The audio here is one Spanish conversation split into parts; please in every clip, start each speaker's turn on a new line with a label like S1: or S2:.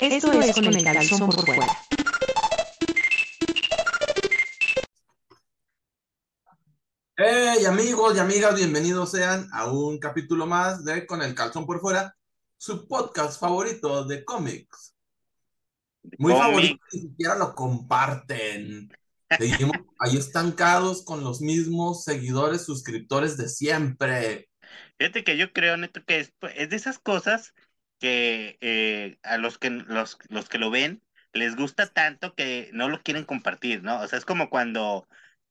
S1: Esto es con el calzón por fuera.
S2: Hey amigos y amigas, bienvenidos sean a un capítulo más de Con el calzón por fuera, su podcast favorito de cómics. Muy favorito, ni siquiera lo comparten. Seguimos ahí estancados con los mismos seguidores, suscriptores de siempre.
S3: Fíjate que yo creo, Neto, que es, pues, es de esas cosas que eh, a los que los, los que lo ven les gusta tanto que no lo quieren compartir, ¿no? O sea, es como cuando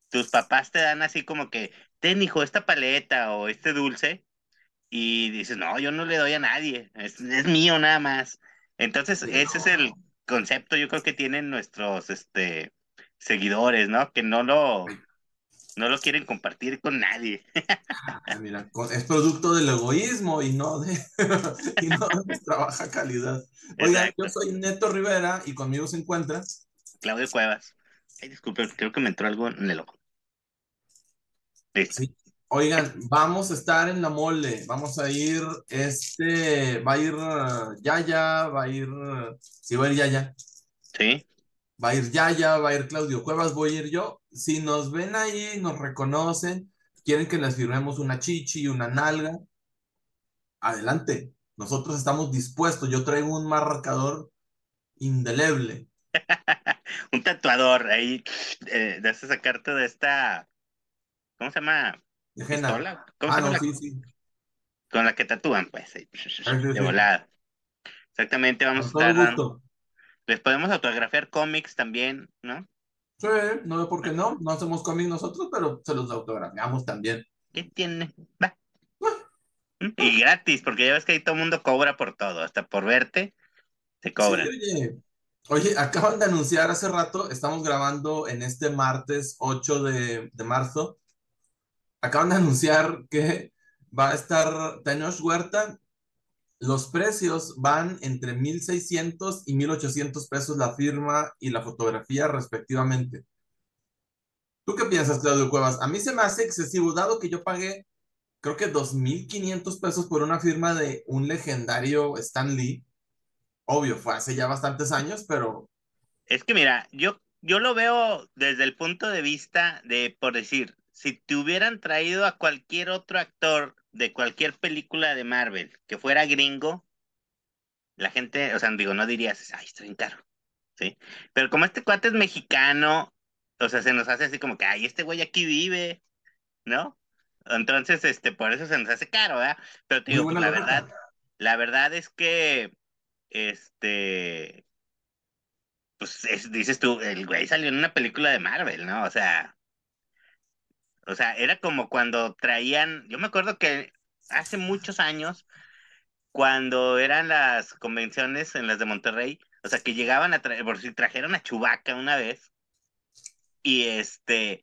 S3: tus papás te dan así como que, ten, hijo, esta paleta o este dulce, y dices, no, yo no le doy a nadie, es, es mío nada más. Entonces,
S2: Sí,
S3: ese es el concepto, yo creo que tienen nuestros este, seguidores, ¿no? Que no lo, no lo quieren compartir con nadie.
S2: Ah, mira, es producto del egoísmo y no de, y no de nuestra baja calidad. Oigan,
S3: Exacto.
S2: yo soy Neto Rivera y conmigo se encuentra.
S3: Claudio Cuevas. Ay, disculpe, creo que me entró algo en el ojo.
S2: Sí. Oigan, vamos a estar en la mole, vamos a ir, este, va a ir uh, Yaya, va a ir, uh, sí va a ir Yaya,
S3: Sí,
S2: va a ir Yaya, va a ir Claudio Cuevas, voy a ir yo. Si nos ven ahí, nos reconocen, quieren que les firmemos una chichi, una nalga, adelante. Nosotros estamos dispuestos. Yo traigo un marcador indeleble.
S3: un tatuador ahí eh, de esa carta de esta, ¿cómo se llama?
S2: De.
S3: ¿Pistola? ¿Cómo
S2: Ah,
S3: se llama
S2: no, sí, sí.
S3: Con la que tatúan, pues, ahí,
S2: sí,
S3: de volada. Exactamente, vamos
S2: Con
S3: a
S2: todo
S3: estar. Les podemos autografiar cómics también, ¿no?
S2: Sí, no veo por qué no. No hacemos cómics nosotros, pero se los autografiamos también.
S3: ¿Qué tiene? Va. ¿Mm? Y gratis, porque ya ves que ahí todo el mundo cobra por todo, hasta por verte, te cobran.
S2: Sí, oye. Oye, acaban de anunciar hace rato, estamos grabando en este martes 8 de, de marzo. Acaban de anunciar que va a estar Tenoch Huerta. Los precios van entre 1.600 y 1.800 pesos la firma y la fotografía respectivamente. ¿Tú qué piensas, Claudio Cuevas? A mí se me hace excesivo, dado que yo pagué, creo que 2.500 pesos por una firma de un legendario Stan Lee. Obvio, fue hace ya bastantes años, pero
S3: Es que mira, yo, yo lo veo desde el punto de vista de, por decir, si te hubieran traído a cualquier otro actor de cualquier película de Marvel que fuera gringo, la gente, o sea, digo, no dirías, ay, está bien caro, ¿sí? Pero como este cuate es mexicano, o sea, se nos hace así como que, ay, este güey aquí vive, ¿no? Entonces, este, por eso se nos hace caro, ¿verdad? Pero te digo, pues la verdad, la verdad es que, este, pues es- dices tú, el güey salió en una película de Marvel, ¿no? O sea, o sea, era como cuando traían, yo me acuerdo que hace muchos años, cuando eran las convenciones en las de Monterrey, o sea, que llegaban a traer, por si trajeron a Chewbacca una vez, y este,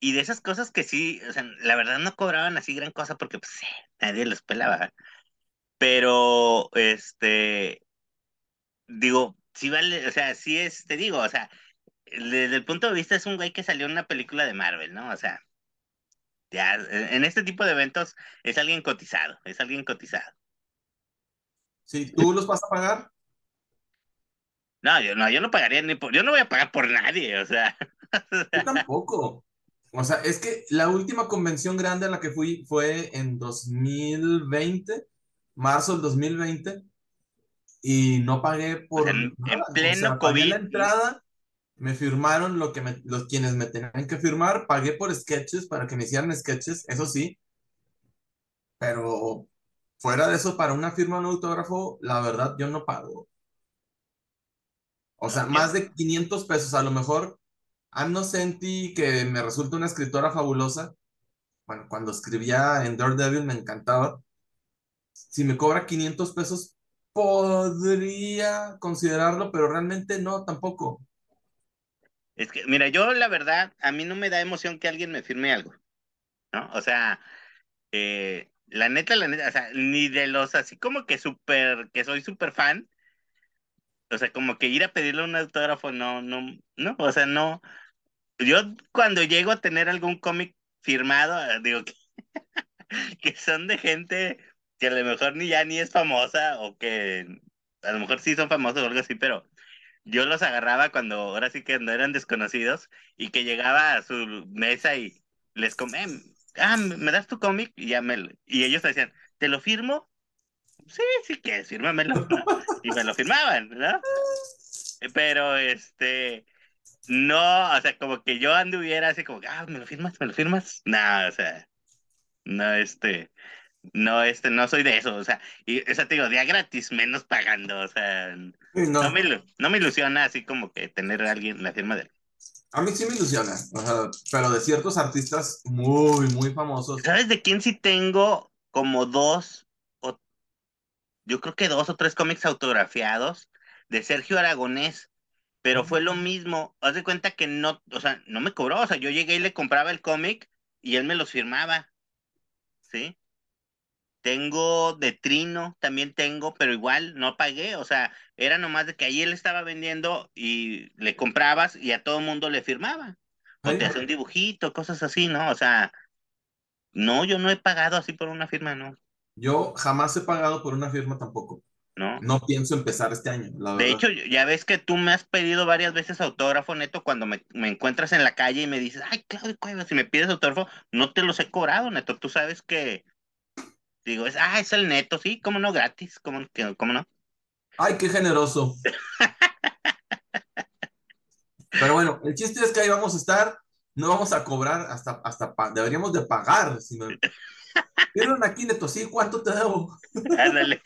S3: y de esas cosas que sí, o sea, la verdad no cobraban así gran cosa porque pues nadie los pelaba, pero este, digo, sí vale, o sea, sí es, te digo, o sea, desde el punto de vista es un güey que salió en una película de Marvel, ¿no? O sea, ya, en en este tipo de eventos es alguien cotizado, es alguien cotizado.
S2: Si tú los vas a pagar,
S3: No, yo no, yo no pagaría ni por, yo no voy a pagar por nadie, o sea,
S2: yo tampoco. O sea, es que la última convención grande a la que fui fue en 2020, marzo del 2020, y no pagué
S3: o sea,
S2: por
S3: en, en
S2: nada. O
S3: pleno
S2: pagué la
S3: COVID,
S2: entrada, me firmaron lo que me- los quienes me tenían que firmar, pagué por sketches para que me hicieran sketches, eso sí, pero fuera de eso, para una firma, un autógrafo, la verdad, yo no pago. O sea, más de 500 pesos, a lo mejor, Anno Senti, que me resulta una escritora fabulosa, bueno, cuando escribía en Daredevil me encantaba, si me cobra 500 pesos, podría considerarlo, pero realmente no, tampoco.
S3: Es que, mira, yo la verdad, a mí no me da emoción que alguien me firme algo, ¿no? O sea, eh, la neta, la neta, o sea, ni de los así como que súper, que soy súper fan, o sea, como que ir a pedirle un autógrafo, no, no, no, o sea, no. Yo cuando llego a tener algún cómic firmado, eh, digo que, que son de gente que a lo mejor ni ya ni es famosa o que a lo mejor sí son famosos o algo así, pero yo los agarraba cuando, ahora sí que no eran desconocidos, y que llegaba a su mesa y les comé, ah, ¿me das tu cómic? Y ya me, y ellos decían, ¿te lo firmo? Sí, sí que fírmamelo. y me lo firmaban, ¿no? Pero este, no, o sea, como que yo anduviera así como, ah, ¿me lo firmas? ¿Me lo firmas? No, o sea, no, este, no, este, no soy de eso, o sea, y, o sea, te digo, día gratis, menos pagando, o sea,
S2: no.
S3: no, me, no me ilusiona así como que tener a alguien la firma de él.
S2: A mí sí me ilusiona, o sea, pero de ciertos artistas muy, muy famosos.
S3: ¿Sabes de quién sí tengo como dos, o yo creo que dos o tres cómics autografiados de Sergio Aragonés? Pero fue lo mismo, haz de cuenta que no, o sea, no me cobró, o sea, yo llegué y le compraba el cómic y él me los firmaba, ¿sí? Tengo de Trino, también tengo, pero igual no pagué, o sea, era nomás de que ahí él estaba vendiendo y le comprabas y a todo mundo le firmaba. O te hace un dibujito, cosas así, ¿no? O sea, no, yo no he pagado así por una firma, ¿no?
S2: Yo jamás he pagado por una firma tampoco.
S3: ¿no?
S2: No pienso empezar este año, la
S3: De
S2: verdad.
S3: hecho, ya ves que tú me has pedido varias veces autógrafo, Neto, cuando me, me encuentras en la calle y me dices, ay, Claudio Cuevas, si me pides autógrafo, no te los he cobrado, Neto. Tú sabes que, digo, es, ah, es el Neto, sí, cómo no, gratis, cómo, que- cómo no.
S2: Ay, qué generoso. Pero bueno, el chiste es que ahí vamos a estar, no vamos a cobrar hasta, hasta deberíamos de pagar. Si me... Vieron aquí, Neto, sí, ¿cuánto te debo?
S3: Ándale.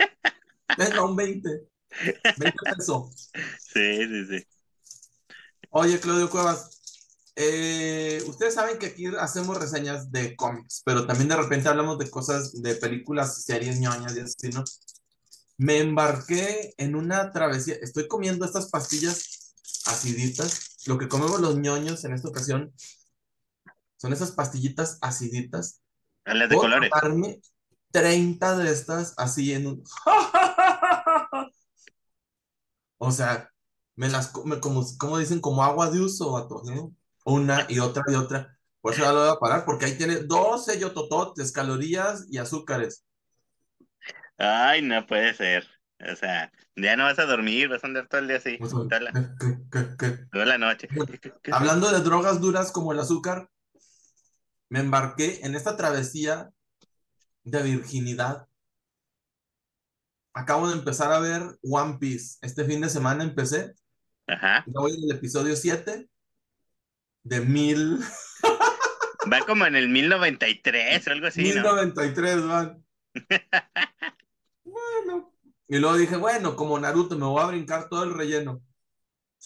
S2: Venga, un 20. 20 pesos.
S3: Sí, sí, sí.
S2: Oye, Claudio Cuevas, eh, ustedes saben que aquí hacemos reseñas de cómics, pero también de repente hablamos de cosas, de películas, series ñoñas y así, ¿no? Me embarqué en una travesía, estoy comiendo estas pastillas aciditas, lo que comemos los ñoños en esta ocasión son esas pastillitas aciditas.
S3: Las de
S2: Puedo
S3: colores.
S2: tomarme 30 de estas así en un... O sea, me las como, como dicen, como agua de uso, vato, ¿no? Una y otra y otra. Por eso ya lo voy a parar, porque ahí tiene 12 yotototes, calorías y azúcares.
S3: Ay, no puede ser. O sea, ya no vas a dormir, vas a andar todo el día así, toda la,
S2: ¿qué- qué- qué-
S3: toda la noche.
S2: Hablando de drogas duras como el azúcar, me embarqué en esta travesía de virginidad. Acabo de empezar a ver One Piece. Este fin de semana empecé.
S3: Ajá.
S2: Ya voy en el episodio 7 de mil,
S3: Va como en el 1093 o algo así, ¿no?
S2: 1093, van. Bueno. Y luego dije, bueno, como Naruto, me voy a brincar todo el relleno.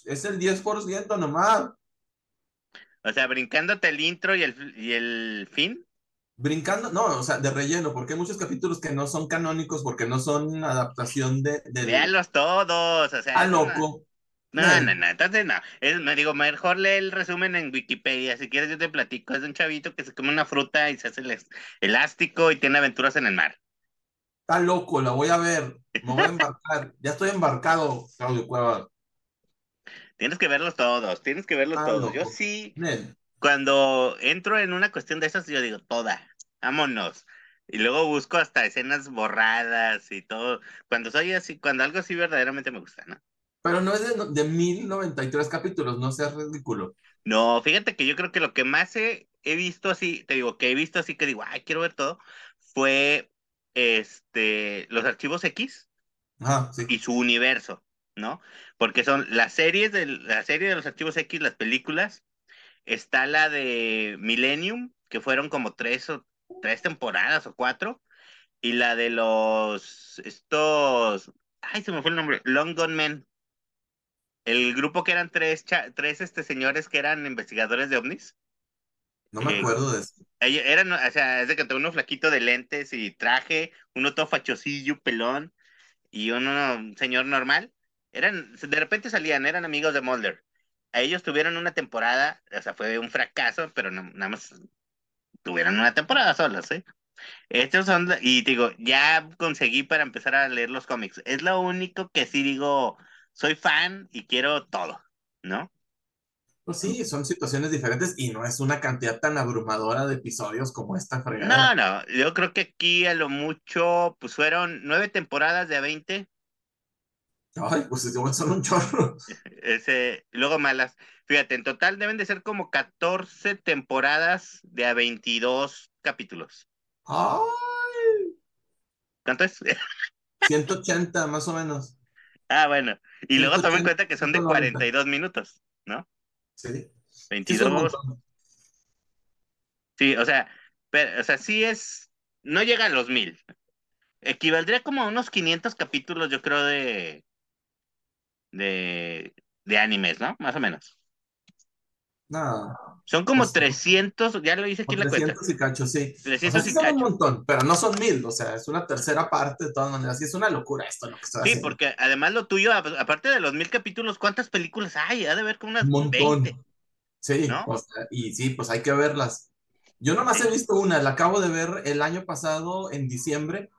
S2: Es el 10% nomás.
S3: O sea, brincándote el intro y el, y el fin.
S2: Brincando, no, o sea, de relleno, porque hay muchos capítulos que no son canónicos, porque no son adaptación de... de
S3: Véanlos todos, o sea.
S2: Ah, loco.
S3: No, no, no, entonces no. Es, me digo, mejor lee el resumen en Wikipedia. Si quieres, yo te platico. Es un chavito que se come una fruta y se hace el elástico y tiene aventuras en el mar.
S2: Está loco, la voy a ver. Me voy a embarcar. Ya estoy embarcado, Claudio Cuevas.
S3: Tienes que verlos todos, tienes que verlos
S2: Ah,
S3: todos. Yo sí, cuando entro en una cuestión de esas, yo digo, toda, vámonos. Y luego busco hasta escenas borradas y todo. Cuando soy así, cuando algo así verdaderamente me gusta, ¿no?
S2: Pero no es de, de 1093 capítulos, no seas ridículo.
S3: No, fíjate que yo creo que lo que más he, he visto así, te digo, que he visto así que digo, ay, quiero ver todo, fue este, los archivos X
S2: Ajá, sí.
S3: y su universo, ¿no? Porque son las series de la serie de los archivos X, las películas, está la de Millennium, que fueron como tres o tres temporadas o cuatro, y la de los estos, ay, se me fue el nombre, Long Gone Men. El grupo que eran tres, tres este, señores que eran investigadores de ovnis.
S2: No me
S3: Eh,
S2: acuerdo de eso.
S3: Ellos eran, o sea, es de que uno flaquito de lentes y traje, uno todo fachosillo, pelón, y uno un señor normal. Eran, de repente salían, eran amigos de Mulder. A ellos tuvieron una temporada, o sea, fue un fracaso, pero no- nada más tuvieron una temporada solos, ¿eh? Estos son, y digo, ya conseguí para empezar a leer los cómics. Es lo único que sí digo, soy fan y quiero todo, ¿no?
S2: Pues sí, son situaciones diferentes y no es una cantidad tan abrumadora de episodios como esta fregada.
S3: No, no, yo creo que aquí a lo mucho, pues fueron nueve temporadas de a 20.
S2: Ay, pues igual son un chorro.
S3: Ese, luego malas. Fíjate, en total deben de ser como 14 temporadas de a 22 capítulos.
S2: Ay,
S3: ¿Cuánto es?
S2: 180 más o menos.
S3: Ah, bueno. Y luego tomen en
S2: 180,
S3: cuenta que son de
S2: 190.
S3: 42 minutos, ¿no?
S2: Sí. Sí, es un
S3: 22.
S2: montón.
S3: Sí, o sea, pero, o sea, sí es, no llega a los mil. Equivaldría como a unos 500 capítulos, yo creo, de, de, de animes, ¿no? Más o menos.
S2: No,
S3: Son como
S2: Pues,
S3: 300, ya lo hice aquí en la cuenta.
S2: 300 y cacho, sí. O sea,
S3: 300
S2: sí
S3: y
S2: son un montón, pero no son mil, o sea, es una tercera parte de todas maneras. Y es una locura esto lo que
S3: Sí,
S2: haciendo.
S3: porque además lo tuyo, aparte de los mil capítulos, ¿cuántas películas hay? Ha de haber como unas
S2: Un montón.
S3: 20.
S2: Sí,
S3: ¿no?
S2: o sea, y sí, pues hay que verlas. Yo nomás
S3: Sí.
S2: he visto una, la acabo de ver el año pasado en diciembre.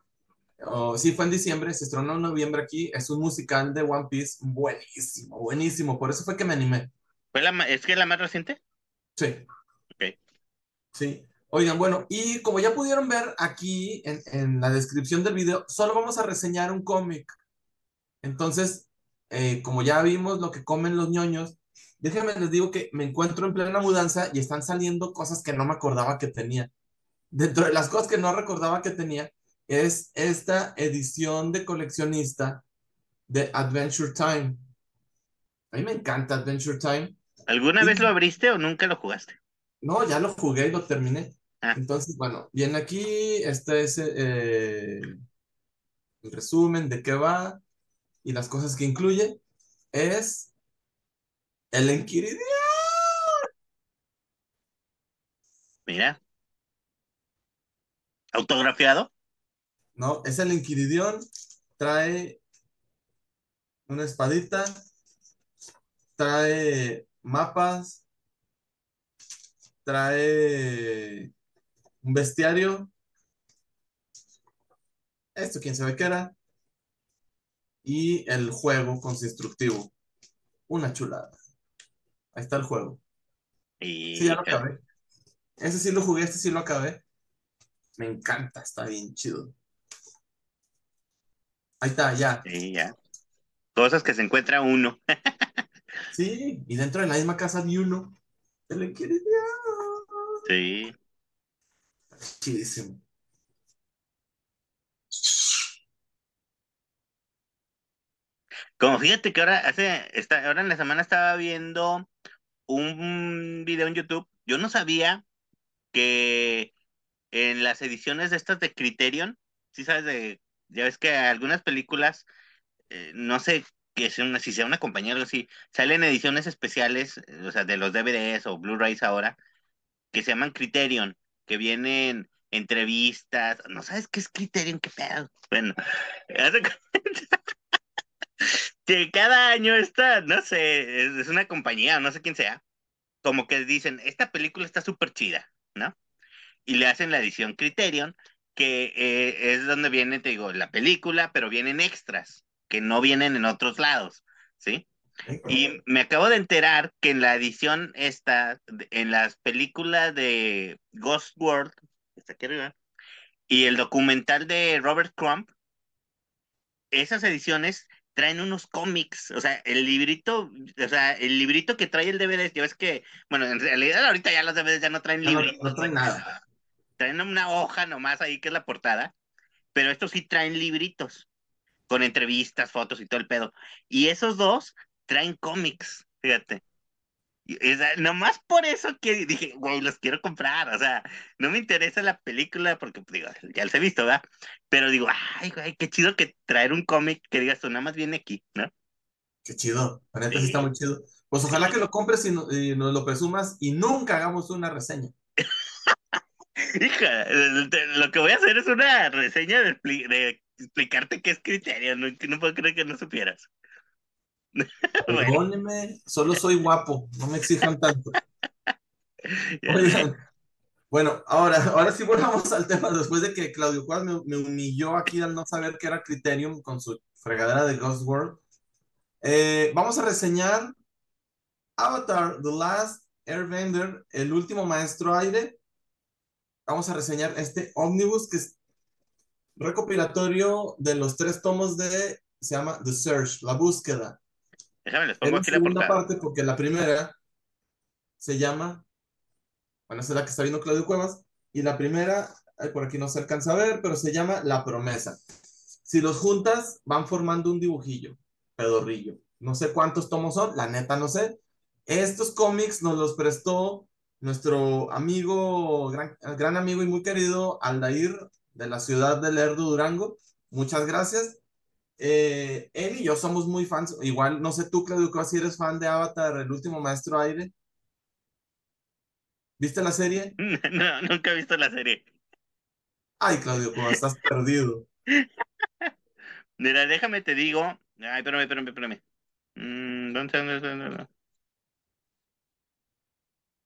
S2: o sí, fue en diciembre, se estrenó en noviembre aquí. Es un musical de One Piece buenísimo, buenísimo. Por eso fue que me animé.
S3: ¿Fue la, ma- ¿Es que es la más reciente?
S2: Sí.
S3: Ok.
S2: Sí. Oigan, bueno, y como ya pudieron ver aquí en, en la descripción del video, solo vamos a reseñar un cómic. Entonces, eh, como ya vimos lo que comen los ñoños, déjenme les digo que me encuentro en plena mudanza y están saliendo cosas que no me acordaba que tenía. Dentro de las cosas que no recordaba que tenía es esta edición de coleccionista de Adventure Time. A mí me encanta Adventure Time.
S3: ¿Alguna
S2: Sí.
S3: vez lo abriste o nunca lo jugaste?
S2: No, ya lo jugué y lo terminé.
S3: Ah.
S2: Entonces, bueno, viene aquí, este es eh, el resumen de qué va y las cosas que incluye. Es el Enquiridión.
S3: Mira. ¿Autografiado?
S2: No, es el Enquiridión. Trae una espadita, trae mapas, trae un bestiario. Esto, quién sabe qué era. Y el juego con su instructivo. Una chulada. Ahí está el juego.
S3: Y
S2: Sí, ya lo acabé. Ese sí lo jugué, este sí lo acabé. Me encanta, está bien chido. Ahí está, ya.
S3: Sí, ya. Cosas que se encuentra uno.
S2: Sí, y dentro de la misma casa vi uno. El Enquiridión.
S3: Sí.
S2: Chidísimo.
S3: Como fíjate que ahora hace, esta, ahora en la semana estaba viendo un video en YouTube. Yo no sabía que en las ediciones de estas de Criterion, sí sabes de, ya ves que algunas películas, eh, no sé que sea una, si sea una compañía o así, salen ediciones especiales, eh, o sea, de los DVDs o Blu-rays ahora, que se llaman Criterion, que vienen entrevistas, no sabes qué es Criterion, qué pedo. Bueno, que cada año está, no sé, es, es una compañía, no sé quién sea, como que dicen, esta película está súper chida, ¿no? Y le hacen la edición Criterion, que eh, es donde viene, te digo, la película, pero vienen extras, que no vienen en otros lados, ¿sí? Y me acabo de enterar que en la edición esta, en las películas de Ghost World, está aquí arriba, y el documental de Robert Crumb, esas ediciones traen unos cómics, o sea, el librito, o sea, el librito que trae el DVD, ya ves que, bueno, en realidad ahorita ya los DVDs ya no traen
S2: No, no,
S3: libritos,
S2: no trae nada.
S3: traen una hoja nomás ahí que es la portada, pero estos sí traen libritos con entrevistas, fotos y todo el pedo. Y esos dos traen cómics, fíjate. Y, o sea, nomás por eso que dije, güey, los quiero comprar. O sea, no me interesa la película porque, pues, digo, ya los he visto, ¿verdad? Pero digo, ay, güey, qué chido que traer un cómic que digas tú, nada más viene aquí, ¿no?
S2: Qué chido. La neta sí está muy chido. Pues ojalá que lo compres y, no- y nos lo presumas y nunca hagamos una reseña.
S3: Hija, lo que voy a hacer es una reseña de, de explicarte qué es criterio. No, no puedo creer que no supieras. Bueno,
S2: Perdóneme, solo soy guapo, no me exijan tanto. Oigan, bueno, ahora, ahora sí volvamos al tema, después de que Claudio Cuadras me, me humilló aquí al no saber qué era Criterium con su fregadera de Ghost World. Eh, vamos a reseñar Avatar, The Last Airbender, el último maestro aire. Vamos a reseñar este ómnibus que es recopilatorio de los tres tomos de se llama The Search, la búsqueda.
S3: Déjame, les
S2: Es
S3: pongo aquí la
S2: segunda
S3: portada.
S2: parte porque la primera se llama, bueno, esa es la que está viendo Claudio Cuevas, y la primera, por aquí no se alcanza a ver, pero se llama La Promesa. Si los juntas, van formando un dibujillo, pedorrillo. No sé cuántos tomos son, la neta no sé. Estos cómics nos los prestó nuestro amigo, gran, gran amigo y muy querido Aldair de la ciudad de Lerdo, Durango. Muchas gracias. Eh, él y yo somos muy fans. Igual, no sé tú, Claudio, si eres fan de Avatar, el último maestro aire. ¿Viste la serie?
S3: No, nunca he visto la serie.
S2: Ay, Claudio, como estás perdido.
S3: Mira, déjame te digo. Ay, espérame, espérame, espérame. Mm, ¿dónde? ¿Dónde? ¿Dónde está?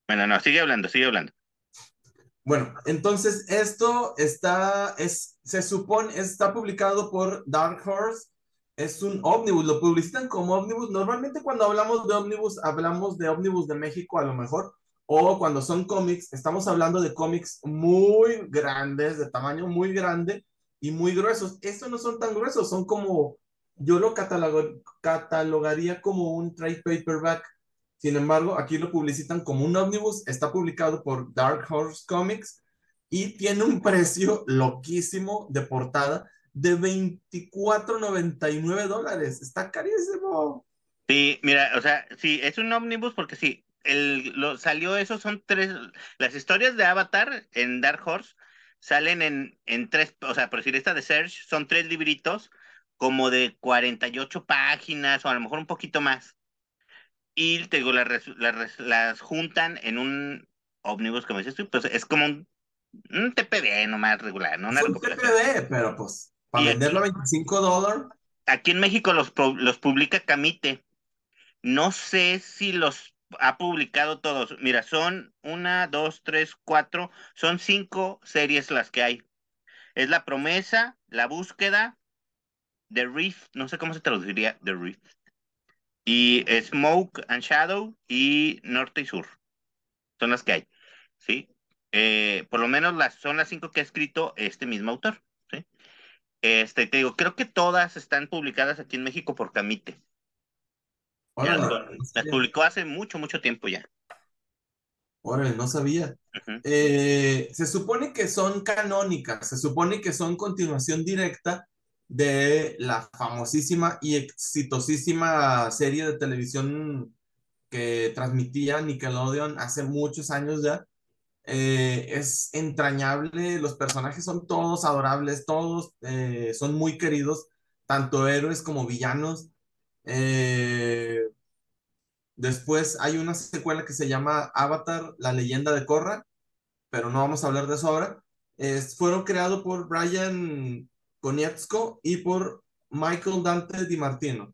S3: Bueno, no, sigue hablando, sigue hablando.
S2: Bueno, entonces esto está, es, se supone, está publicado por Dark Horse. Es un ómnibus, lo publicitan como ómnibus. Normalmente cuando hablamos de ómnibus, hablamos de ómnibus de México a lo mejor, o cuando son cómics, estamos hablando de cómics muy grandes, de tamaño muy grande y muy gruesos. Estos no son tan gruesos, son como, yo lo catalogaría como un trade paperback. Sin embargo, aquí lo publicitan como un ómnibus, está publicado por Dark Horse Comics y tiene un precio loquísimo de portada de 24.99 dólares. Está carísimo.
S3: Sí, mira, o sea, sí, es un ómnibus porque sí, el, salió eso, son tres, las historias de Avatar en Dark Horse salen en, en tres, o sea, por decir esta de Search, son tres libritos como de 48 páginas o a lo mejor un poquito más. Y te digo, las, las, las juntan en un ómnibus, como dices tú, pues es como un, un TPB nomás regular, ¿no? Una
S2: Es un. TPD, pero pues, para
S3: Y
S2: venderlo a
S3: aquí-
S2: 25 dólares,
S3: Aquí en México los, los publica Camite. No sé si los ha publicado todos. Mira, son una, dos, tres, cuatro, son cinco series las que hay. Es La Promesa, La Búsqueda, The Rift, no sé cómo se traduciría The Rift. Y Smoke and Shadow y Norte y Sur. Son las que hay. ¿Sí? Eh, por lo menos las, son las cinco que ha escrito este mismo autor. ¿sí? Este, te digo, creo que todas están publicadas aquí en México por Camite.
S2: Órale,
S3: las, publicó hace mucho, mucho tiempo ya.
S2: Órale, no sabía. Eh, se supone que son canónicas, se supone que son continuación directa de la famosísima y exitosísima serie de televisión que transmitía Nickelodeon hace muchos años ya. Eh, es entrañable, los personajes son todos adorables, todos eh, son muy queridos, tanto héroes como villanos. Eh, después hay una secuela que se llama Avatar, la leyenda de Korra, pero no vamos a hablar de eso ahora. Fueron creados por Brian Konietzko y por Michael Dante Di Martino.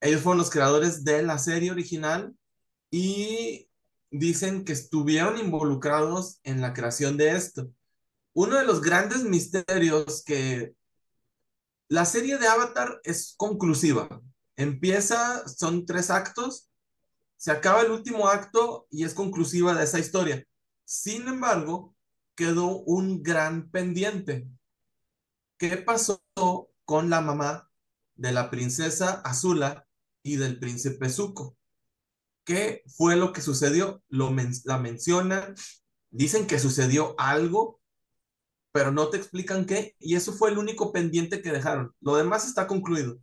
S2: Ellos fueron los creadores de la serie original y dicen que estuvieron involucrados en la creación de esto. Uno de los grandes misterios que la serie de Avatar es conclusiva. Empieza, son tres actos, se acaba el último acto y es conclusiva de esa historia. Sin embargo, quedó un gran pendiente. ¿Qué pasó con la mamá de la princesa Azula y del príncipe Zuko? ¿Qué fue lo que sucedió? Lo men- la mencionan, dicen que sucedió algo, pero no te explican qué, y eso fue el único pendiente que dejaron. Lo demás está concluido.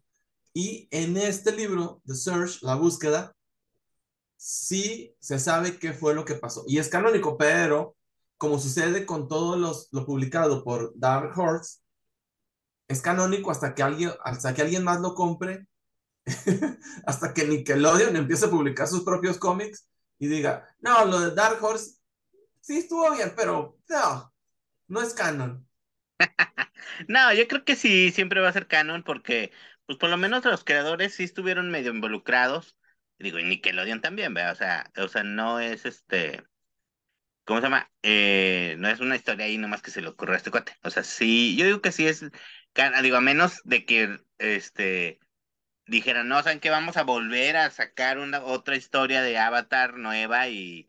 S2: Y en este libro, The Search, La Búsqueda, sí se sabe qué fue lo que pasó. Y es canónico, pero como sucede con todo los, lo publicado por Dark Horse, es canónico hasta que alguien, hasta que alguien más lo compre, hasta que Nickelodeon empiece a publicar sus propios cómics y diga, no, lo de Dark Horse sí estuvo bien, pero no, no es canon.
S3: No, yo creo que sí, siempre va a ser canon porque, pues por lo menos los creadores sí estuvieron medio involucrados. Digo, y Nickelodeon también, ¿verdad? O sea, o sea, no es este, ¿cómo se llama? Eh, no es una historia ahí nomás que se le ocurrió a este cuate. O sea, sí, yo digo que sí es, digo, a menos de que, este, dijeran, no, ¿saben qué? Vamos a volver a sacar una otra historia de Avatar nueva y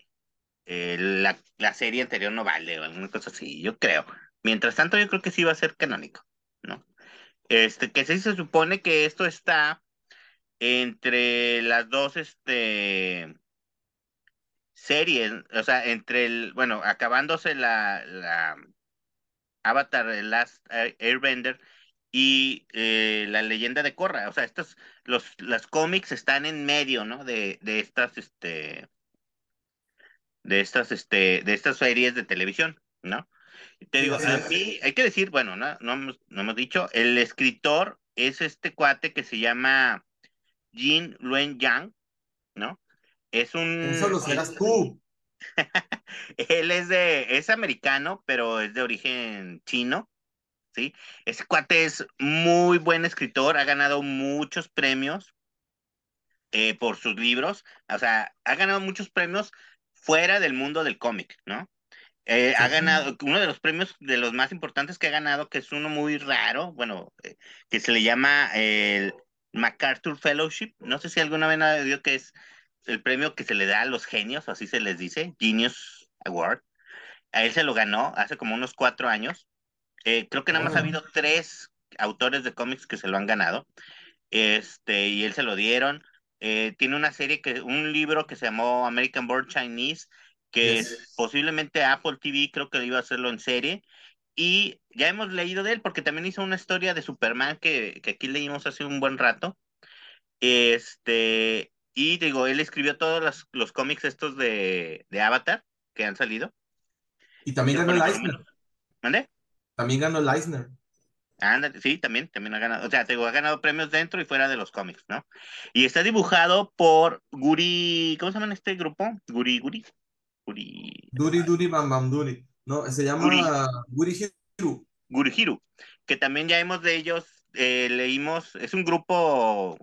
S3: eh, la, la serie anterior no vale o alguna cosa así, yo creo. Mientras tanto, yo creo que sí va a ser canónico, ¿no? Este, que sí se supone que esto está entre las dos, este, series, o sea, entre el, bueno, acabándose la Avatar, el Last Airbender y eh, la leyenda de Korra, o sea, estos, los, las cómics están en medio, ¿no? De, de estas, este, de estas, este, de estas series de televisión, ¿no? Te digo, a mí hay que decir, bueno, no, no, hemos, no hemos dicho, el escritor es este cuate que se llama Jin Luen Yang, ¿no? Es un...
S2: Eso lo serás tú.
S3: Él es de, es americano, pero es de origen chino, ¿sí? Ese cuate es muy buen escritor, ha ganado muchos premios eh, por sus libros, o sea, ha ganado muchos premios fuera del mundo del cómic, ¿no? Eh, ha ganado uno de los premios de los más importantes que ha ganado, que es uno muy raro, bueno, eh, que se le llama el MacArthur Fellowship. No sé si alguna vez ha oído que es el premio que se le da a los genios, así se les dice, Genius Award. A él se lo ganó hace como unos cuatro años. Eh, creo que nada más ha habido tres autores de cómics que se lo han ganado. Este, y él se lo dieron. Eh, tiene una serie que, un libro que se llamó American Born Chinese, que es posiblemente Apple TV, creo que iba a hacerlo en serie. Y ya hemos leído de él, porque también hizo una historia de Superman que, que aquí leímos hace un buen rato. Este, y digo, él escribió todos los, los cómics estos de, de, Avatar que han salido.
S2: Y también ganó el Eisner.
S3: ¿Mande?
S2: También ganó el Eisner.
S3: Ándale, sí, también, también ha ganado, o sea, digo, ha ganado premios dentro y fuera de los cómics, ¿no? Y está dibujado por Guri, ¿cómo se llama este grupo? Guri, Guri, Guri.
S2: Duri, Duri, Bam Bam Duri. No, se llama Guri, Guri Hiru.
S3: Guri Hiru, que también ya hemos de ellos, eh, leímos, es un grupo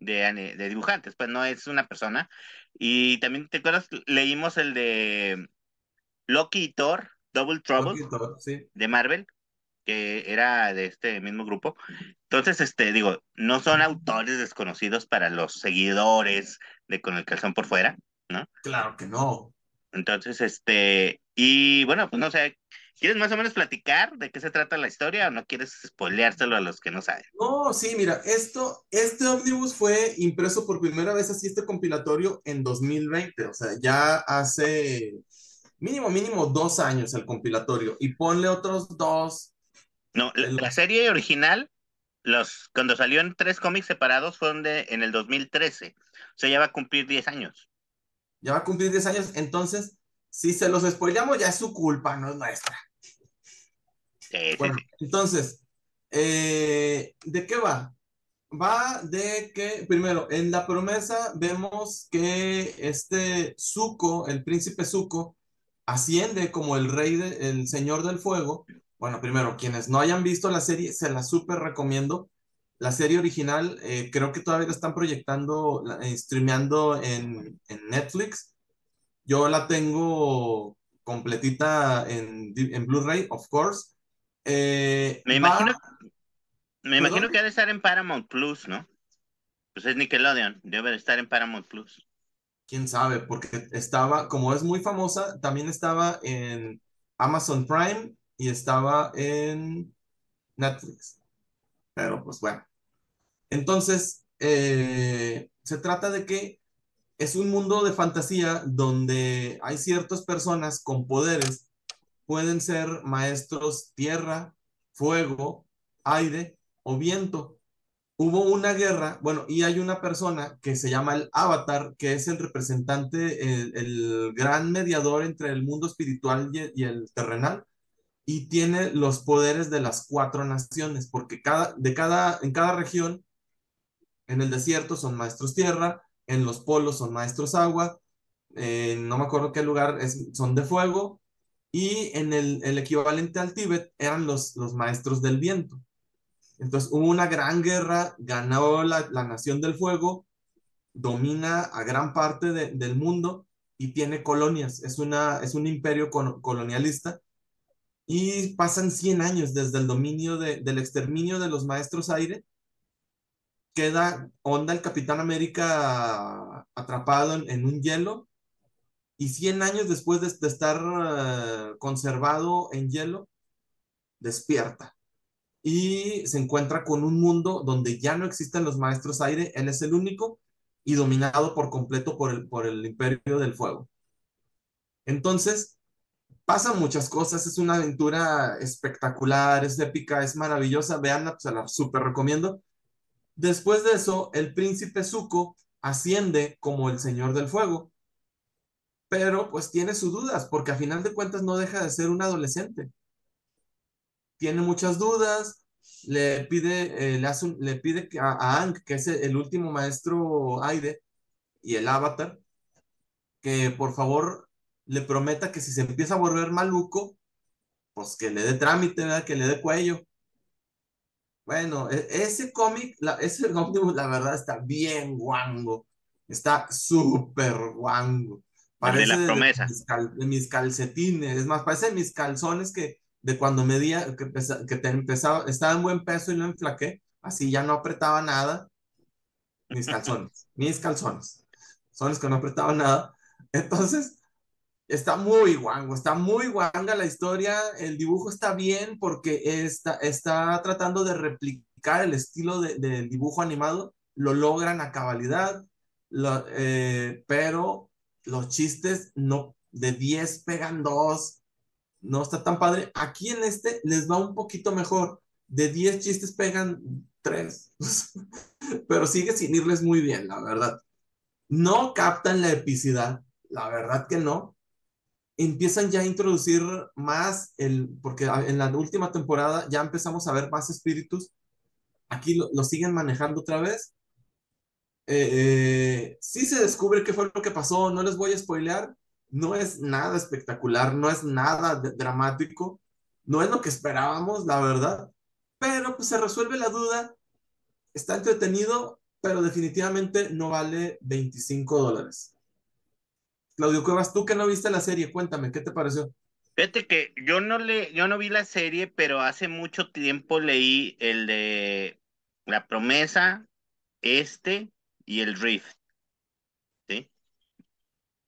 S3: de, de, dibujantes, pues no es una persona. Y también, ¿te acuerdas? Leímos el de Loki y Thor, Double Trouble,
S2: Thor, sí.
S3: de Marvel, que era de este mismo grupo. Entonces, este, digo, no son autores desconocidos para los seguidores de Con el Calzón por Fuera, ¿no?
S2: Claro que no.
S3: Entonces, este, y bueno, pues no sé, ¿Quieres más o menos platicar de qué se trata la historia o no quieres spoileárselo a los que no saben?
S2: No, sí, mira, esto, este ómnibus fue impreso por primera vez así este compilatorio en 2020, o sea, ya hace mínimo, mínimo dos años el compilatorio y ponle otros dos.
S3: No, la, la serie original, los, cuando salió en tres cómics separados, fueron de, en el 2013, o sea, ya va a cumplir 10 años.
S2: Ya va a cumplir 10 años, entonces, si se los spoileamos, ya es su culpa, no es nuestra.
S3: Sí,
S2: bueno,
S3: sí, sí.
S2: entonces, eh, ¿de qué va? Va de que, primero, en la promesa vemos que este Zuko, el príncipe Zuko, asciende como el rey, de, el señor del fuego. Bueno, primero, quienes no hayan visto la serie, se la súper recomiendo. La serie original, eh, creo que todavía la están proyectando, eh, streameando en, en Netflix. Yo la tengo completita en, en Blu-ray, of course. Eh,
S3: me imagino, va... me imagino que ha de estar en Paramount Plus, ¿no? Pues es Nickelodeon, debe de estar en Paramount Plus.
S2: Quién sabe, porque estaba, como es muy famosa, también estaba en Amazon Prime y estaba en Netflix. Pero pues bueno. Entonces, eh, se trata de que es un mundo de fantasía donde hay ciertas personas con poderes pueden ser maestros tierra, fuego, aire o viento. Hubo una guerra, bueno, y hay una persona que se llama el avatar, que es el representante, el, el gran mediador entre el mundo espiritual y, el terrenal, y tiene los poderes de las cuatro naciones, porque cada, de cada, en cada región, en el desierto son maestros tierra, en los polos son maestros agua, eh, no me acuerdo qué lugar es, son de fuego, y en el, el, equivalente al Tíbet eran los, los maestros del viento. Entonces hubo una gran guerra, ganó la, la Nación del Fuego, domina a gran parte de, del mundo y tiene colonias, es, una, es un imperio colonialista y pasan 100 años desde el dominio de, del exterminio de los maestros aire. Queda onda el Capitán América atrapado en, en un hielo y 100 años después de, estar uh, conservado en hielo, despierta. y se encuentra con un mundo donde ya no existen los maestros aire, él es el único y dominado por completo por el, por el imperio del fuego. Entonces, pasan muchas cosas, es una aventura espectacular, es épica, es maravillosa, veanla, pues, se la súper recomiendo. Después de eso, el príncipe Zuko asciende como el señor del fuego, pero pues tiene sus dudas, porque a final de cuentas no deja de ser un adolescente. Tiene muchas dudas, le pide, eh, le, hace le pide a, a que es el último maestro aire y el avatar, que por favor le prometa que si se empieza a volver maluco, pues que le dé trámite, que le dé cuello. Bueno, e, ese cómic, ese ómnibus, la verdad está bien guango. Está súper guango.
S3: Parece de la promesa.
S2: De mis, calcetines. Es más, parece mis calzones que de cuando medía, que, que te empezaba, estaba en buen peso y no enflaqué. Así ya no apretaba nada. Mis calzones. mis calzones. Son los que no apretaban nada. Entonces, Está muy guango, está muy guanga la historia, el dibujo está bien porque está, está tratando de replicar el estilo del dibujo animado, lo logran a cabalidad, eh, pero los chistes no, de 10 pegan 2, no está tan padre. Aquí en este les va un poquito mejor, de 10 chistes pegan 3, pero sigue sin irles muy bien, la verdad. No captan la epicidad, la verdad que no empiezan ya a introducir más, el, porque en la última temporada ya empezamos a ver más espíritus, aquí lo, siguen manejando otra vez. Eh, eh, sí se descubre qué fue lo que pasó, no les voy a spoilear, no es nada espectacular, no es nada dramático, no es lo que esperábamos, la verdad, pero pues se resuelve la duda, está entretenido, pero definitivamente no vale 25 dólares. Claudio Cuevas, tú que no viste la serie, cuéntame, ¿qué te pareció?
S3: Fíjate que yo no le, yo no vi la serie, pero hace mucho tiempo leí el de La Promesa, este y el Rift. ¿Sí?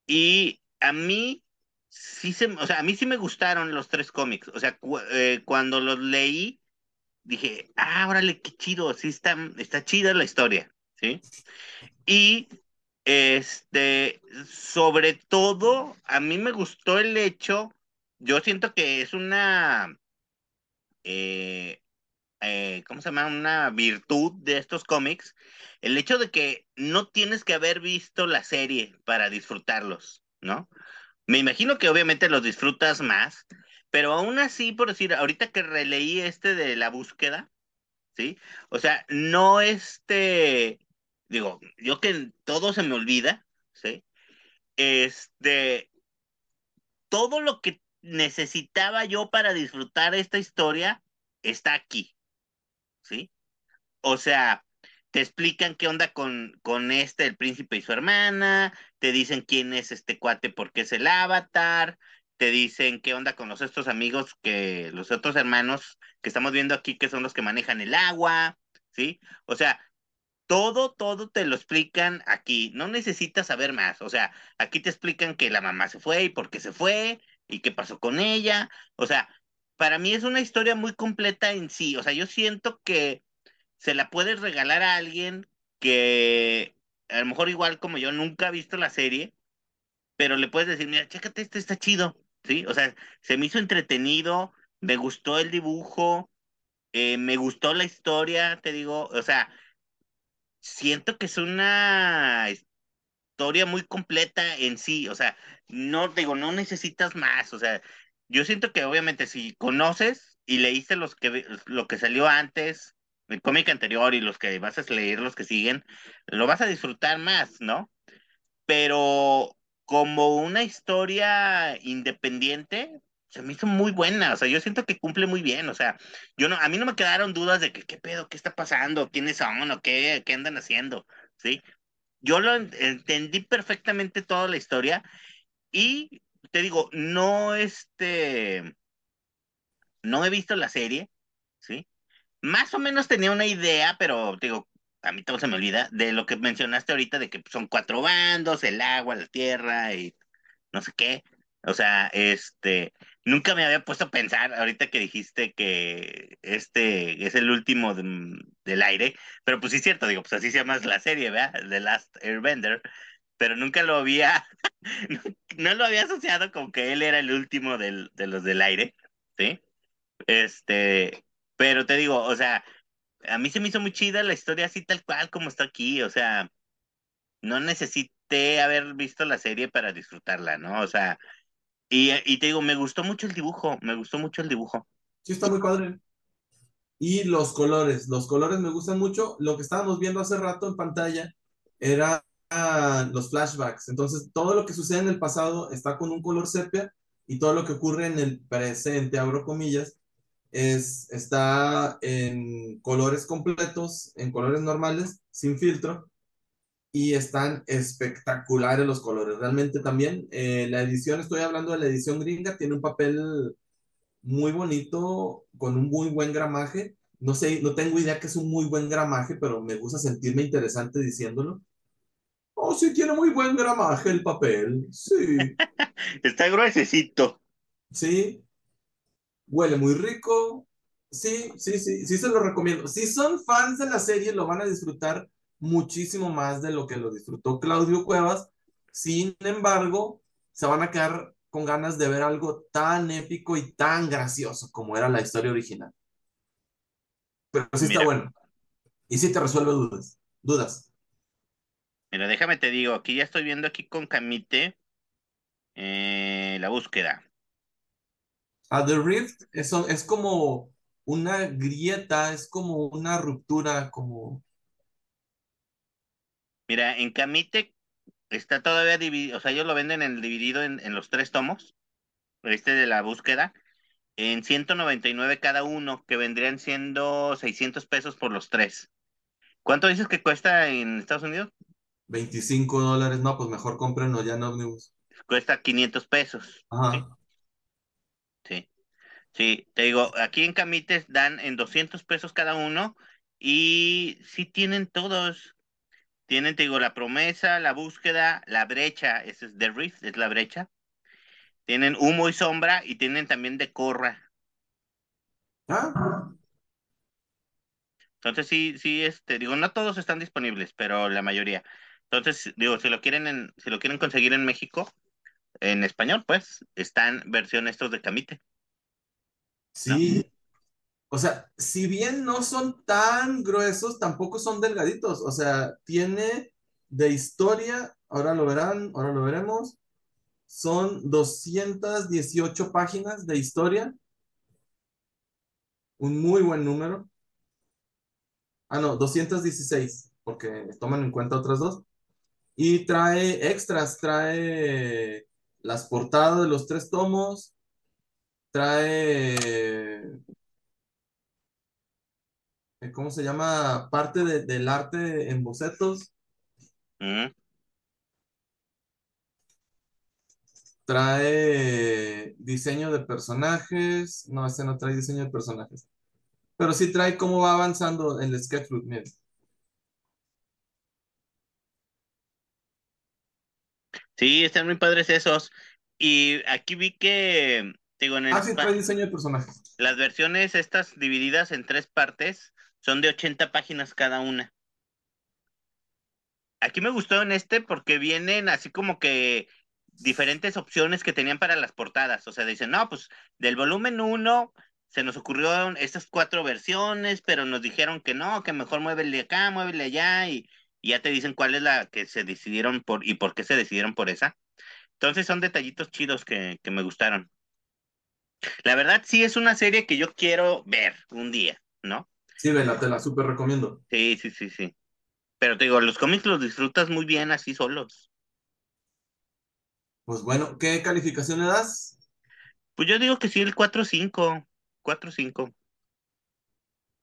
S3: Y a mí sí se, o sea, a mí sí me gustaron los tres cómics. O sea, eh, cuando los leí, dije, ah, órale, qué chido, sí está, está chida la historia, ¿sí? Y este, sobre todo, a mí me gustó el hecho, yo siento que es una, eh, eh, ¿cómo se llama? Una virtud de estos cómics, el hecho de que no tienes que haber visto la serie para disfrutarlos, ¿no? Me imagino que obviamente los disfrutas más, pero aún así, por decir, ahorita que releí este de la búsqueda, ¿sí? O sea, no este digo, yo que todo se me olvida, ¿sí? Este, todo lo que necesitaba yo para disfrutar esta historia está aquí, ¿sí? O sea, te explican qué onda con, con este, el príncipe y su hermana, te dicen quién es este cuate porque es el avatar, te dicen qué onda con los estos amigos que, los otros hermanos que estamos viendo aquí que son los que manejan el agua, ¿sí? O sea, todo, todo te lo explican aquí. No necesitas saber más. O sea, aquí te explican que la mamá se fue y por qué se fue y qué pasó con ella. O sea, para mí es una historia muy completa en sí. O sea, yo siento que se la puedes regalar a alguien que a lo mejor igual como yo nunca ha visto la serie, pero le puedes decir, mira, chécate, este está chido, ¿sí? O sea, se me hizo entretenido, me gustó el dibujo, eh, me gustó la historia, te digo, o sea, siento que es una historia muy completa en sí, o sea, no digo, no necesitas más, o sea, yo siento que obviamente si conoces y leíste los que lo que salió antes, el cómic anterior y los que vas a leer los que siguen, lo vas a disfrutar más, ¿no? Pero como una historia independiente, se me hizo muy buena, o sea, yo siento que cumple muy bien, o sea, yo no, a mí no me quedaron dudas de que qué pedo, qué está pasando, quiénes son o qué, qué andan haciendo, ¿sí? Yo lo entendí perfectamente toda la historia y te digo, no este, no he visto la serie, ¿sí? Más o menos tenía una idea, pero digo, a mí todo se me olvida, de lo que mencionaste ahorita, de que son cuatro bandos, el agua, la tierra y no sé qué, O sea, este, nunca me había puesto a pensar, ahorita que dijiste que este es el último del aire, pero pues sí es cierto, digo, pues así se llama la serie, ¿verdad? The Last Airbender, pero nunca lo había, no, lo había asociado con que él era el último del, de los del aire, ¿sí? Este, pero te digo, o sea, a mí se me hizo muy chida la historia así tal cual como está aquí, o sea, no necesité haber visto la serie para disfrutarla, ¿no? O sea, y, y te digo, me gustó mucho el dibujo, me gustó mucho el dibujo.
S2: Sí, está muy padre. Y los colores, los colores me gustan mucho. Lo que estábamos viendo hace rato en pantalla era los flashbacks. Entonces, todo lo que sucede en el pasado está con un color sepia y todo lo que ocurre en el presente, abro comillas, es, está en colores completos, en colores normales, sin filtro, y están espectaculares los colores. Realmente también eh, la edición, estoy hablando de la edición gringa, tiene un papel muy bonito, con un muy buen gramaje. No sé, no tengo idea que es un muy buen gramaje, pero me gusta sentirme interesante diciéndolo. Oh, sí, tiene muy buen gramaje el papel. Sí.
S3: Está gruesecito.
S2: Sí. Huele muy rico. Sí, sí, sí, sí se lo recomiendo. Si son fans de la serie, lo van a disfrutar muchísimo más de lo que lo disfrutó Claudio Cuevas. Sin embargo, se van a quedar con ganas de ver algo tan épico y tan gracioso como era la historia original. Pero sí está bueno. Y sí te resuelve dudas. Dudas.
S3: Mira, déjame te digo, aquí ya estoy viendo aquí con Camite eh, la búsqueda.
S2: A The Rift es, es como una grieta, es como una ruptura, como...
S3: Mira, en Camite está todavía dividido, o sea, ellos lo venden en, dividido en, en los tres tomos, este de la búsqueda, en 199 cada uno, que vendrían siendo 600 pesos por los tres. ¿Cuánto dices que cuesta en Estados Unidos?
S2: 25 dólares, no, pues mejor cómprenlo ya en Omnibus.
S3: Cuesta 500 pesos.
S2: Ajá.
S3: Sí. sí. te digo, aquí en Camites dan en 200 pesos cada uno y sí tienen todos. Tienen, te digo, la promesa, la búsqueda, la brecha, ese es The Rift, es la brecha. Tienen humo y sombra y tienen también de corra.
S2: Ah.
S3: Entonces sí, sí, este, digo, no todos están disponibles, pero la mayoría. Entonces, digo, si lo quieren en, si lo quieren conseguir en México, en español, pues, están versión estos de Camite.
S2: Sí. O sea, si bien no son tan gruesos, tampoco son delgaditos. O sea, tiene de historia, ahora lo verán, ahora lo veremos. Son 218 páginas de historia. Un muy buen número. Ah, no, 216, porque toman en cuenta otras dos. Y trae extras, trae las portadas de los tres tomos, trae, eh, ¿cómo se llama? Parte del arte en bocetos. Trae diseño de personajes. No, este no trae diseño de personajes. Pero sí trae cómo va avanzando el sketchbook, miren.
S3: Sí, están muy padres esos. Y aquí vi que, digo, en el
S2: Ah, sí, trae diseño de personajes.
S3: las versiones estas divididas en tres partes son de 80 páginas cada una. Aquí me gustó en este porque vienen así como que diferentes opciones que tenían para las portadas. O sea, dicen, no, pues del volumen 1 se nos ocurrieron estas cuatro versiones, pero nos dijeron que no, que mejor muévele acá, muévele allá y y ya te dicen cuál es la que se decidieron por y por qué se decidieron por esa. Entonces son detallitos chidos que, me gustaron. La verdad sí es una serie que yo quiero ver un día, ¿no?
S2: Sí, vela, te la súper recomiendo.
S3: Sí, sí, sí, sí. Pero te digo, los cómics los disfrutas muy bien así solos.
S2: Pues bueno, ¿qué calificación le das?
S3: Pues yo digo que sí, el 4-5. 4-5.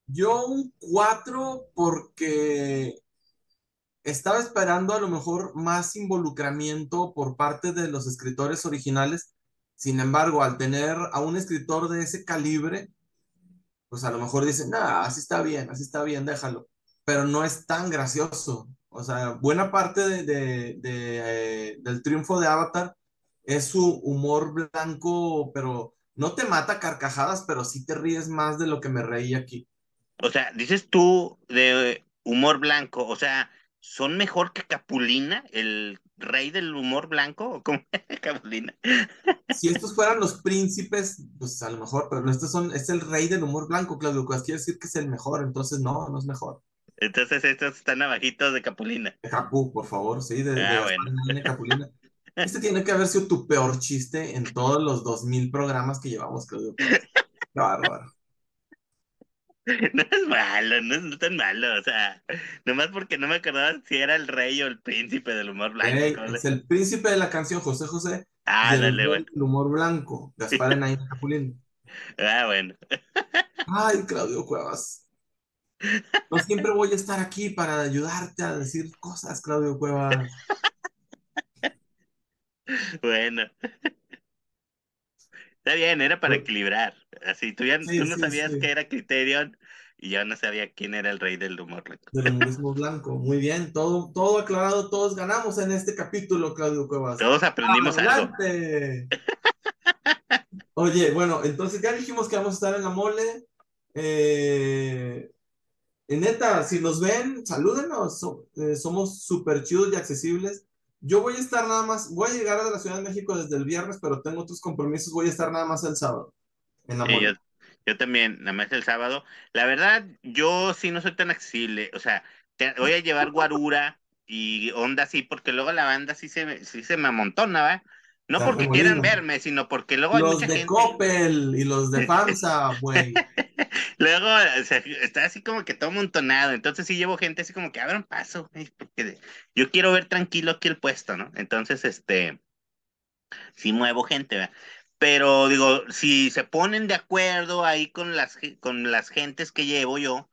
S2: Yo un 4 porque estaba esperando a lo mejor más involucramiento por parte de los escritores originales. Sin embargo, al tener a un escritor de ese calibre, pues a lo mejor dicen, ah, así está bien, así está bien, déjalo. Pero no es tan gracioso. O sea, buena parte de, eh, del triunfo de Avatar es su humor blanco, pero no te mata carcajadas, pero sí te ríes más de lo que me reí aquí.
S3: O sea, dices tú de humor blanco, o sea, ¿son mejor que Capulina, el rey del humor blanco? ¿O cómo Capulina?
S2: Si estos fueran los príncipes, pues a lo mejor, pero estos son, es el rey del humor blanco, Claudio Cuevas. Quiere decir que es el mejor, entonces no, no es mejor.
S3: Entonces estos están abajitos de Capulina.
S2: De Capu, por favor, sí, de,
S3: Ah,
S2: de
S3: bueno.
S2: Gaspar Capulina. Este tiene que haber sido tu peor chiste en todos los 2000 programas que llevamos, Claudio. Qué bárbaro.
S3: No es malo, no es no tan malo, o sea, nomás porque no me acordaba si era el rey o el príncipe del humor blanco.
S2: Ey,
S3: ¿cómo le-
S2: es el príncipe de la canción José José
S3: Ah,
S2: y el
S3: dale,
S2: rey
S3: bueno.
S2: del humor blanco, Gaspar Enaín Capulina.
S3: Ah, bueno.
S2: Ay, Claudio Cuevas. No siempre voy a estar aquí para ayudarte a decir cosas, Claudio Cuevas.
S3: Bueno. Está bien, era para
S2: Bueno.
S3: equilibrar. Así, tú, ya,
S2: Sí,
S3: tú no
S2: sí,
S3: sabías
S2: sí.
S3: que era Criterion y yo no sabía quién era el rey del humor blanco.
S2: Del humorismo blanco. Muy bien, todo, todo aclarado, todos ganamos en este capítulo, Claudio Cuevas.
S3: Todos aprendimos algo.
S2: ¡Adelante! Oye, bueno, entonces ya dijimos que vamos a estar en la mole. Eh, en neta, si nos ven, salúdenos. So- eh, somos súper chidos y accesibles. Yo voy a estar nada más, voy a llegar a la Ciudad de México desde el viernes, pero tengo otros compromisos. Voy a estar nada más el sábado en la
S3: Sí, yo, también, nada más el sábado. La verdad, yo sí no soy tan accesible. O sea, te- voy a llevar guarura y onda así, porque luego la banda sí se, me- sí se me amontona, ¿va? No porque
S2: arremolina.
S3: quieran verme, sino porque luego hay
S2: Los
S3: mucha
S2: de
S3: gente.
S2: Coppel y los de FAMSA, güey.
S3: Luego, o sea, está así como que todo amontonado. Entonces sí llevo gente así como que abran paso, güey, porque yo quiero ver tranquilo aquí el puesto, ¿no? Entonces, este, sí muevo gente, ¿verdad? Pero digo, si se ponen de acuerdo ahí con las, con las gentes que llevo yo,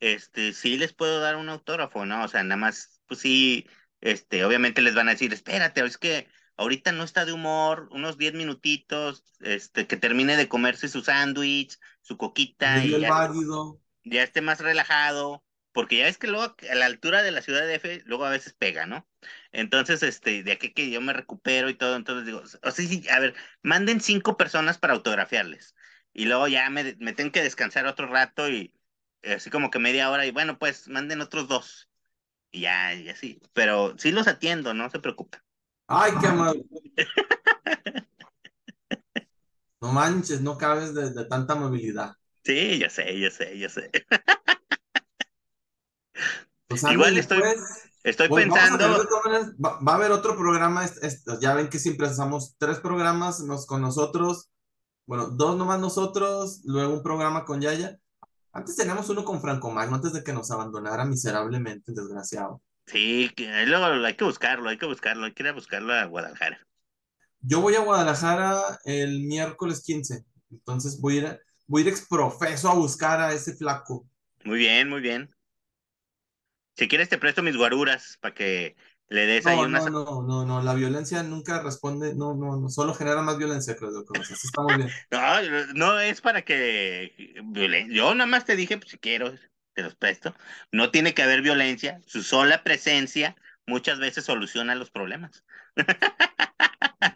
S3: este, sí les puedo dar un autógrafo, ¿no? O sea, nada más, pues sí, este, obviamente les van a decir, espérate, es que ahorita no está de humor, unos 10 minutitos, este, que termine de comerse su sándwich, su coquita y ya,
S2: válido.
S3: ya esté más relajado, porque ya es que luego a la altura de la ciudad de F, luego a veces pega, ¿no? Entonces, este, de aquí que yo me recupero y todo, entonces digo, o sea, sí, a ver, manden cinco personas para autografiarles. Y luego ya me, me tengo que descansar otro rato y así como que media hora y bueno, pues manden otros dos. Y ya, y así. Pero sí los atiendo, no se preocupen.
S2: Ay, qué amable. No manches, no cabes de, de tanta amabilidad.
S3: Sí, yo sé, yo sé, yo sé.
S2: Pues
S3: Igual estoy-
S2: pues.
S3: Estoy
S2: Pues
S3: pensando,
S2: va, va a haber otro programa. es- es- ya ven que siempre hacemos tres programas nos, con nosotros. Bueno, dos nomás nosotros, luego un programa con Yaya. Antes teníamos uno con Franco Magno, antes de que nos abandonara miserablemente, el desgraciado.
S3: Sí, que luego hay que buscarlo, hay que buscarlo, hay que ir a buscarlo a Guadalajara.
S2: Yo voy a Guadalajara el miércoles 15. Entonces voy a ir, a- voy a ir exprofeso a buscar a ese flaco.
S3: Muy bien, muy bien. Si quieres te presto mis guaruras para que le des ahí
S2: No,
S3: unas...
S2: no, no, no, no, la violencia nunca responde, no, no, no, solo genera más violencia, creo que así estamos bien.
S3: No, no es para que Yo nada más te dije, pues si quiero, te los presto. No tiene que haber violencia. Su sola presencia muchas veces soluciona los problemas.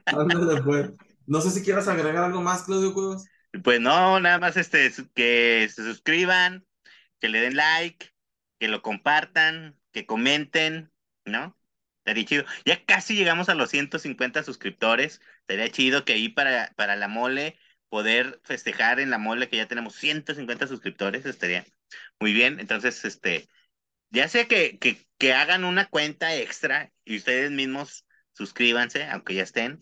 S2: Ándale, pues. No sé si quieras agregar algo más, Claudio Cuevas.
S3: Pues no, nada más este, que se suscriban, que le den like, que lo compartan, que comenten, ¿no? Estaría chido. Ya casi llegamos a los 150 suscriptores. Sería chido que ahí para, para la mole, poder festejar en la mole que ya tenemos 150 suscriptores, estaría muy bien. Entonces, este, ya sea que, que, que hagan una cuenta extra y ustedes mismos suscríbanse, aunque ya estén.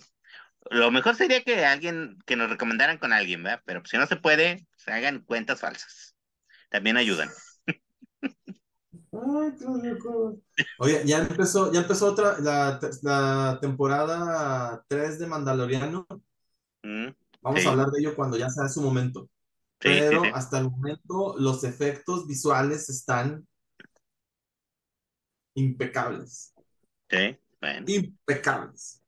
S3: Lo mejor sería que alguien, que nos recomendaran con alguien, ¿verdad? Pero si no se puede, pues hagan cuentas falsas. También ayudan.
S2: Ay. Oye, ya empezó, ya empezó otra, la, la temporada 3 de Mandaloriano.
S3: Mm,
S2: Vamos
S3: Sí.
S2: a hablar de ello cuando ya sea su momento.
S3: Sí,
S2: Pero
S3: sí.
S2: hasta el momento los efectos visuales están impecables.
S3: Sí, bueno,
S2: Impecables.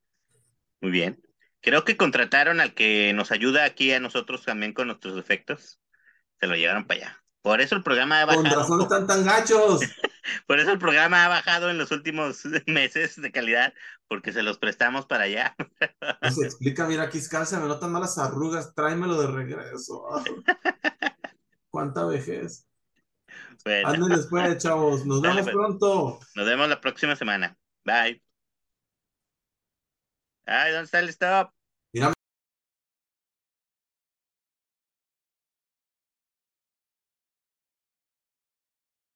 S3: muy bien. Creo que contrataron al que nos ayuda aquí a nosotros también con nuestros efectos. Se lo llevaron para allá. Por eso el programa ha
S2: Con razón están tan gachos.
S3: Por eso el programa ha bajado en los últimos meses de calidad, porque se los prestamos para allá.
S2: Se explica, mira, aquí se me notan malas arrugas, tráemelo de regreso. Cuánta vejez. Bueno. Anden después, chavos. Nos vemos pues. pronto.
S3: Nos vemos la próxima semana. Bye. Ay, ¿dónde está el stop?